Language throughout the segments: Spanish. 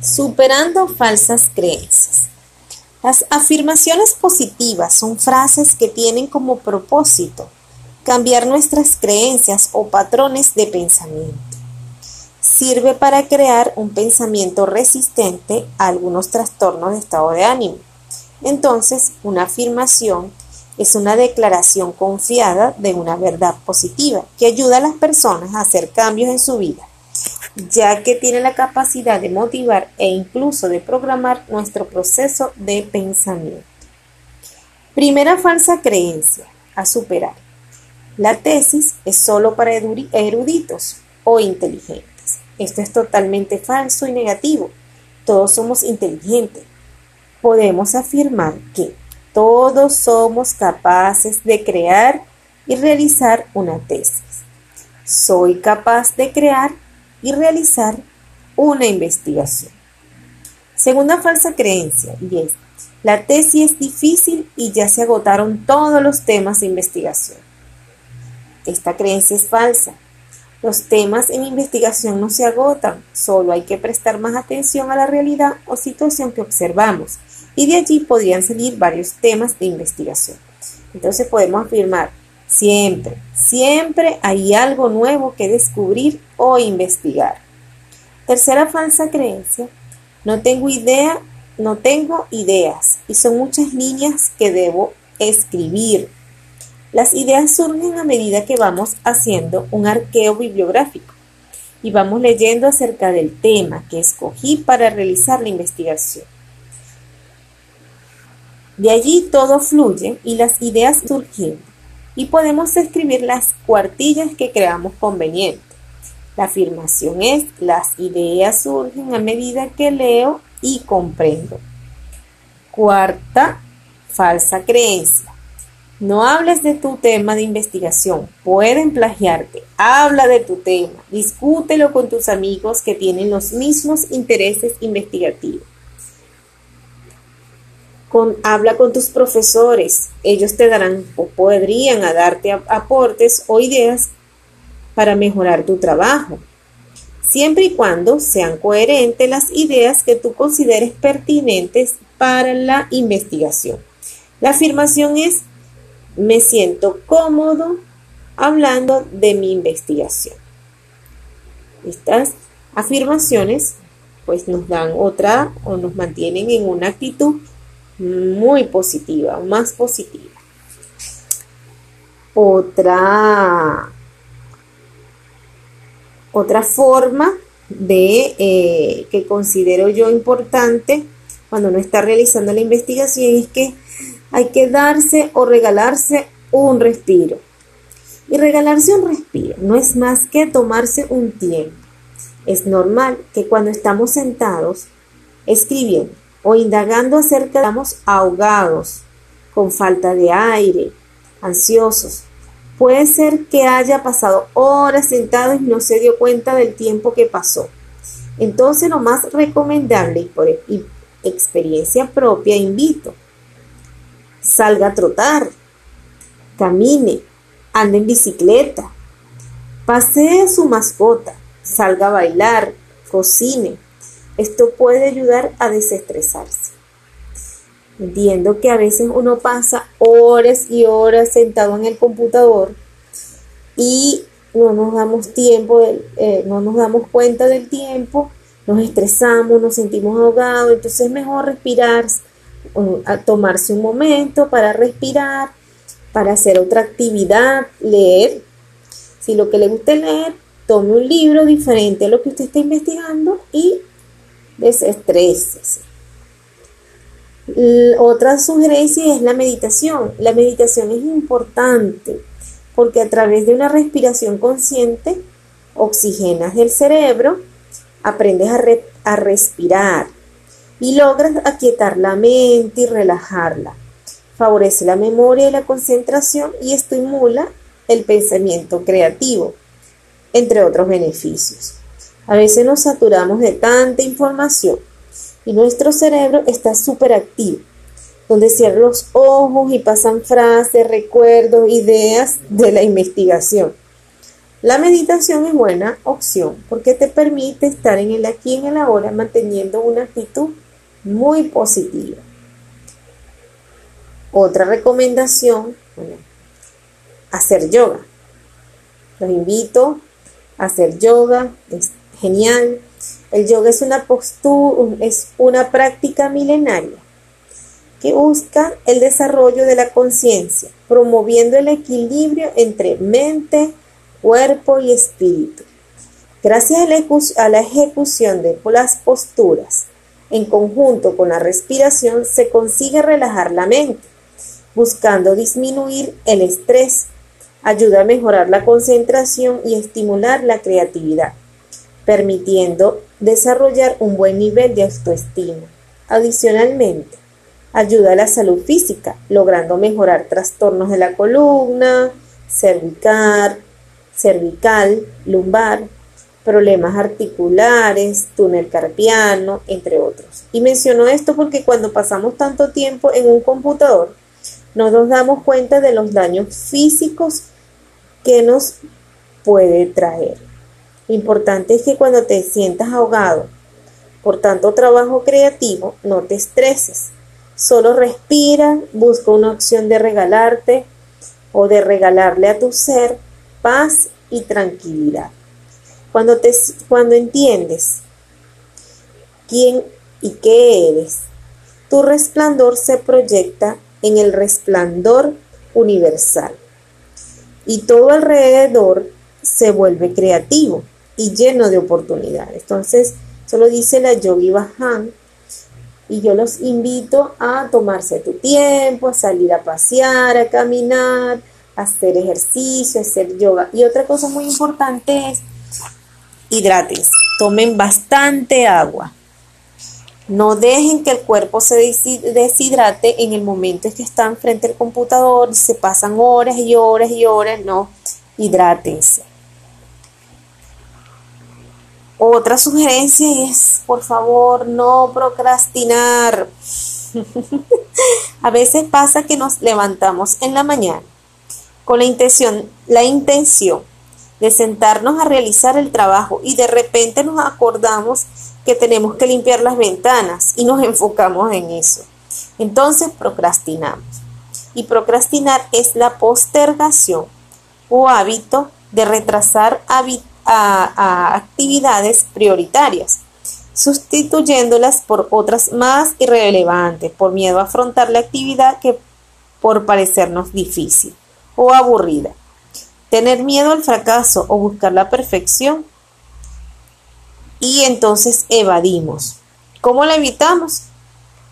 Superando falsas creencias. Las afirmaciones positivas son frases que tienen como propósito cambiar nuestras creencias o patrones de pensamiento. Sirve para crear un pensamiento resistente a algunos trastornos de estado de ánimo. Entonces, una afirmación es una declaración confiada de una verdad positiva que ayuda a las personas a hacer cambios en su vida, ya que tiene la capacidad de motivar e incluso de programar nuestro proceso de pensamiento. Primera falsa creencia a superar. La tesis es solo para eruditos o inteligentes. Esto es totalmente falso y negativo. Todos somos inteligentes. Podemos afirmar que todos somos capaces de crear y realizar una tesis. Soy capaz de crear y realizar una investigación. Segunda falsa creencia, y es, la tesis es difícil y ya se agotaron todos los temas de investigación. Esta creencia es falsa. Los temas en investigación no se agotan, solo hay que prestar más atención a la realidad o situación que observamos, y de allí podrían salir varios temas de investigación. Entonces podemos afirmar, siempre, siempre hay algo nuevo que descubrir o investigar. Tercera falsa creencia, no tengo idea, no tengo ideas, y son muchas líneas que debo escribir, las ideas surgen a medida que vamos haciendo un arqueo bibliográfico y vamos leyendo acerca del tema que escogí para realizar la investigación. De allí todo fluye y las ideas surgen y podemos escribir las cuartillas que creamos conveniente. La afirmación es las ideas surgen a medida que leo y comprendo. Cuarta falsa creencia. No hables de tu tema de investigación, pueden plagiarte. Habla de tu tema, discútelo con tus amigos que tienen los mismos intereses investigativos. Habla con tus profesores, ellos te darán o podrían darte aportes o ideas para mejorar tu trabajo, siempre y cuando sean coherentes las ideas que tú consideres pertinentes para la investigación. La afirmación es me siento cómodo hablando de mi investigación. Estas afirmaciones pues nos dan otra o nos mantienen en una actitud muy positiva, más positiva. Otra, otra forma de eh, que considero yo importante cuando uno está realizando la investigación es que hay que darse o regalarse un respiro. Y regalarse un respiro no es más que tomarse un tiempo. Es normal que cuando estamos sentados escribiendo o indagando acerca, estamos ahogados, con falta de aire, ansiosos. Puede ser que haya pasado horas sentado y no se dio cuenta del tiempo que pasó. Entonces, lo más recomendable y por experiencia propia, invito salga a trotar, camine, ande en bicicleta, pasee a su mascota, salga a bailar, cocine. Esto puede ayudar a desestresarse. Entiendo que a veces uno pasa horas y horas sentado en el computador y no nos damos tiempo, eh, no nos damos cuenta del tiempo, nos estresamos, nos sentimos ahogados, entonces es mejor respirar, tomarse un momento para respirar, para hacer otra actividad, leer. Si lo que le gusta leer, tome un libro diferente a lo que usted está investigando y desestrésese. Otra sugerencia es la meditación. La meditación es importante porque a través de una respiración consciente oxigenas el cerebro, aprendes a, a respirar, y logras aquietar la mente y relajarla. Favorece la memoria y la concentración y estimula el pensamiento creativo, entre otros beneficios. A veces nos saturamos de tanta información y nuestro cerebro está súper activo, donde cierran los ojos y pasan frases, recuerdos, ideas de la investigación. La meditación es buena opción porque te permite estar en el aquí y en el ahora manteniendo una actitud muy positiva. Otra recomendación, hacer yoga. Los invito a hacer yoga, genial. El yoga es una postura, es una práctica milenaria que busca el desarrollo de la conciencia, promoviendo el equilibrio entre mente, cuerpo y espíritu. Gracias a la ejecución de las posturas, en conjunto con la respiración, se consigue relajar la mente, buscando disminuir el estrés, ayuda a mejorar la concentración y estimular la creatividad, permitiendo desarrollar un buen nivel de autoestima. Adicionalmente, ayuda a la salud física, logrando mejorar trastornos de la columna, cervical, cervical, lumbar, problemas articulares, túnel carpiano, entre otros. Y menciono esto porque cuando pasamos tanto tiempo en un computador, no nos damos cuenta de los daños físicos que nos puede traer. Importante es que cuando te sientas ahogado por tanto trabajo creativo, no te estreses. Solo respira, busca una opción de regalarte o de regalarle a tu ser paz y tranquilidad. Cuando, te, cuando entiendes quién y qué eres, tu resplandor se proyecta en el resplandor universal y todo alrededor se vuelve creativo y lleno de oportunidades. Entonces, solo dice la Yogi Bhajan y yo los invito a tomarse tu tiempo, a salir a pasear, a caminar, hacer ejercicio, hacer yoga. Y otra cosa muy importante es hidrátense, tomen bastante agua. No dejen que el cuerpo se deshidrate en el momento en que están frente al computador, se pasan horas y horas y horas, no, hidrátense. Otra sugerencia es, por favor, no procrastinar. A veces pasa que nos levantamos en la mañana con la intención, la intención de sentarnos a realizar el trabajo y de repente nos acordamos que tenemos que limpiar las ventanas y nos enfocamos en eso. Entonces procrastinamos. Y procrastinar es la postergación o hábito de retrasar a actividades prioritarias, sustituyéndolas por otras más irrelevantes, por miedo a afrontar la actividad que por parecernos difícil o aburrida. Tener miedo al fracaso o buscar la perfección. Y entonces evadimos. ¿Cómo la evitamos?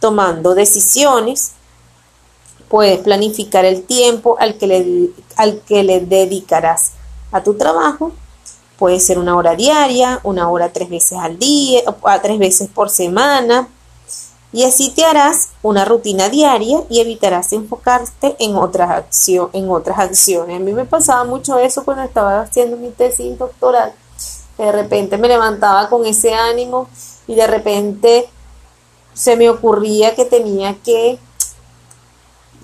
Tomando decisiones. Puedes planificar el tiempo al que le, al que le dedicarás a tu trabajo. Puede ser una hora diaria, una hora tres veces al día, o tres veces por semana, y así te harás una rutina diaria y evitarás enfocarte en otras, en otras acciones. A mí me pasaba mucho eso cuando estaba haciendo mi tesis doctoral. De repente me levantaba con ese ánimo y de repente se me ocurría que tenía que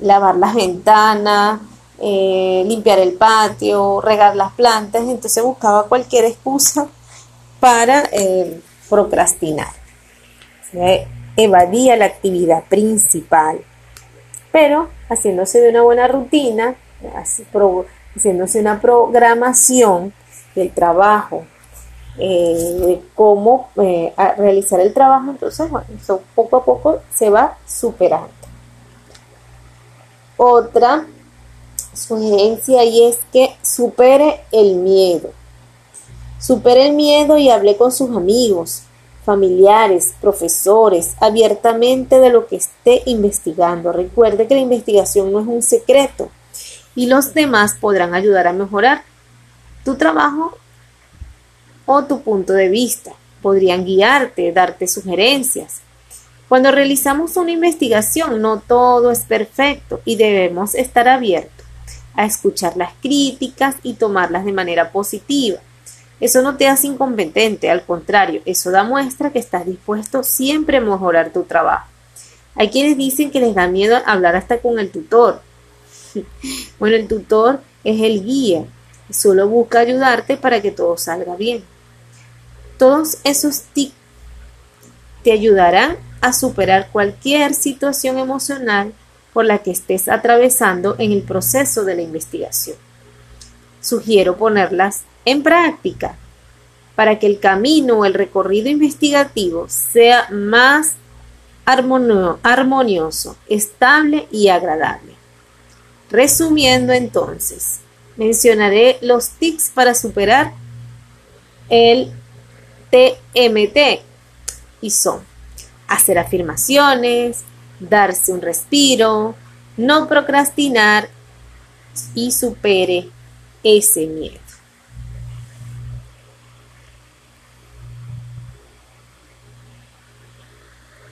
lavar las ventanas, eh, limpiar el patio, regar las plantas, entonces buscaba cualquier excusa para eh, procrastinar evadía la actividad principal. Pero haciéndose de una buena rutina, haciéndose una programación del trabajo, eh, de cómo realizar el trabajo, entonces, bueno, eso poco a poco se va superando. Otra sugerencia y es que supere el miedo. Supere el miedo y hable con sus amigos, familiares, profesores, abiertamente de lo que esté investigando. Recuerde que la investigación no es un secreto y los demás podrán ayudar a mejorar tu trabajo o tu punto de vista. Podrían guiarte, darte sugerencias. Cuando realizamos una investigación no todo es perfecto y debemos estar abiertos a escuchar las críticas y tomarlas de manera positiva. Eso no te hace incompetente, al contrario, eso da muestra que estás dispuesto siempre a mejorar tu trabajo. Hay quienes dicen que les da miedo hablar hasta con el tutor. Bueno, el tutor es el guía, solo busca ayudarte para que todo salga bien. Todos esos tips te ayudarán a superar cualquier situación emocional por la que estés atravesando en el proceso de la investigación. Sugiero ponerlas en práctica para que el camino o el recorrido investigativo sea más armonioso, estable y agradable. Resumiendo entonces, mencionaré los tips para superar el TMT y son hacer afirmaciones, darse un respiro, no procrastinar y supere ese miedo.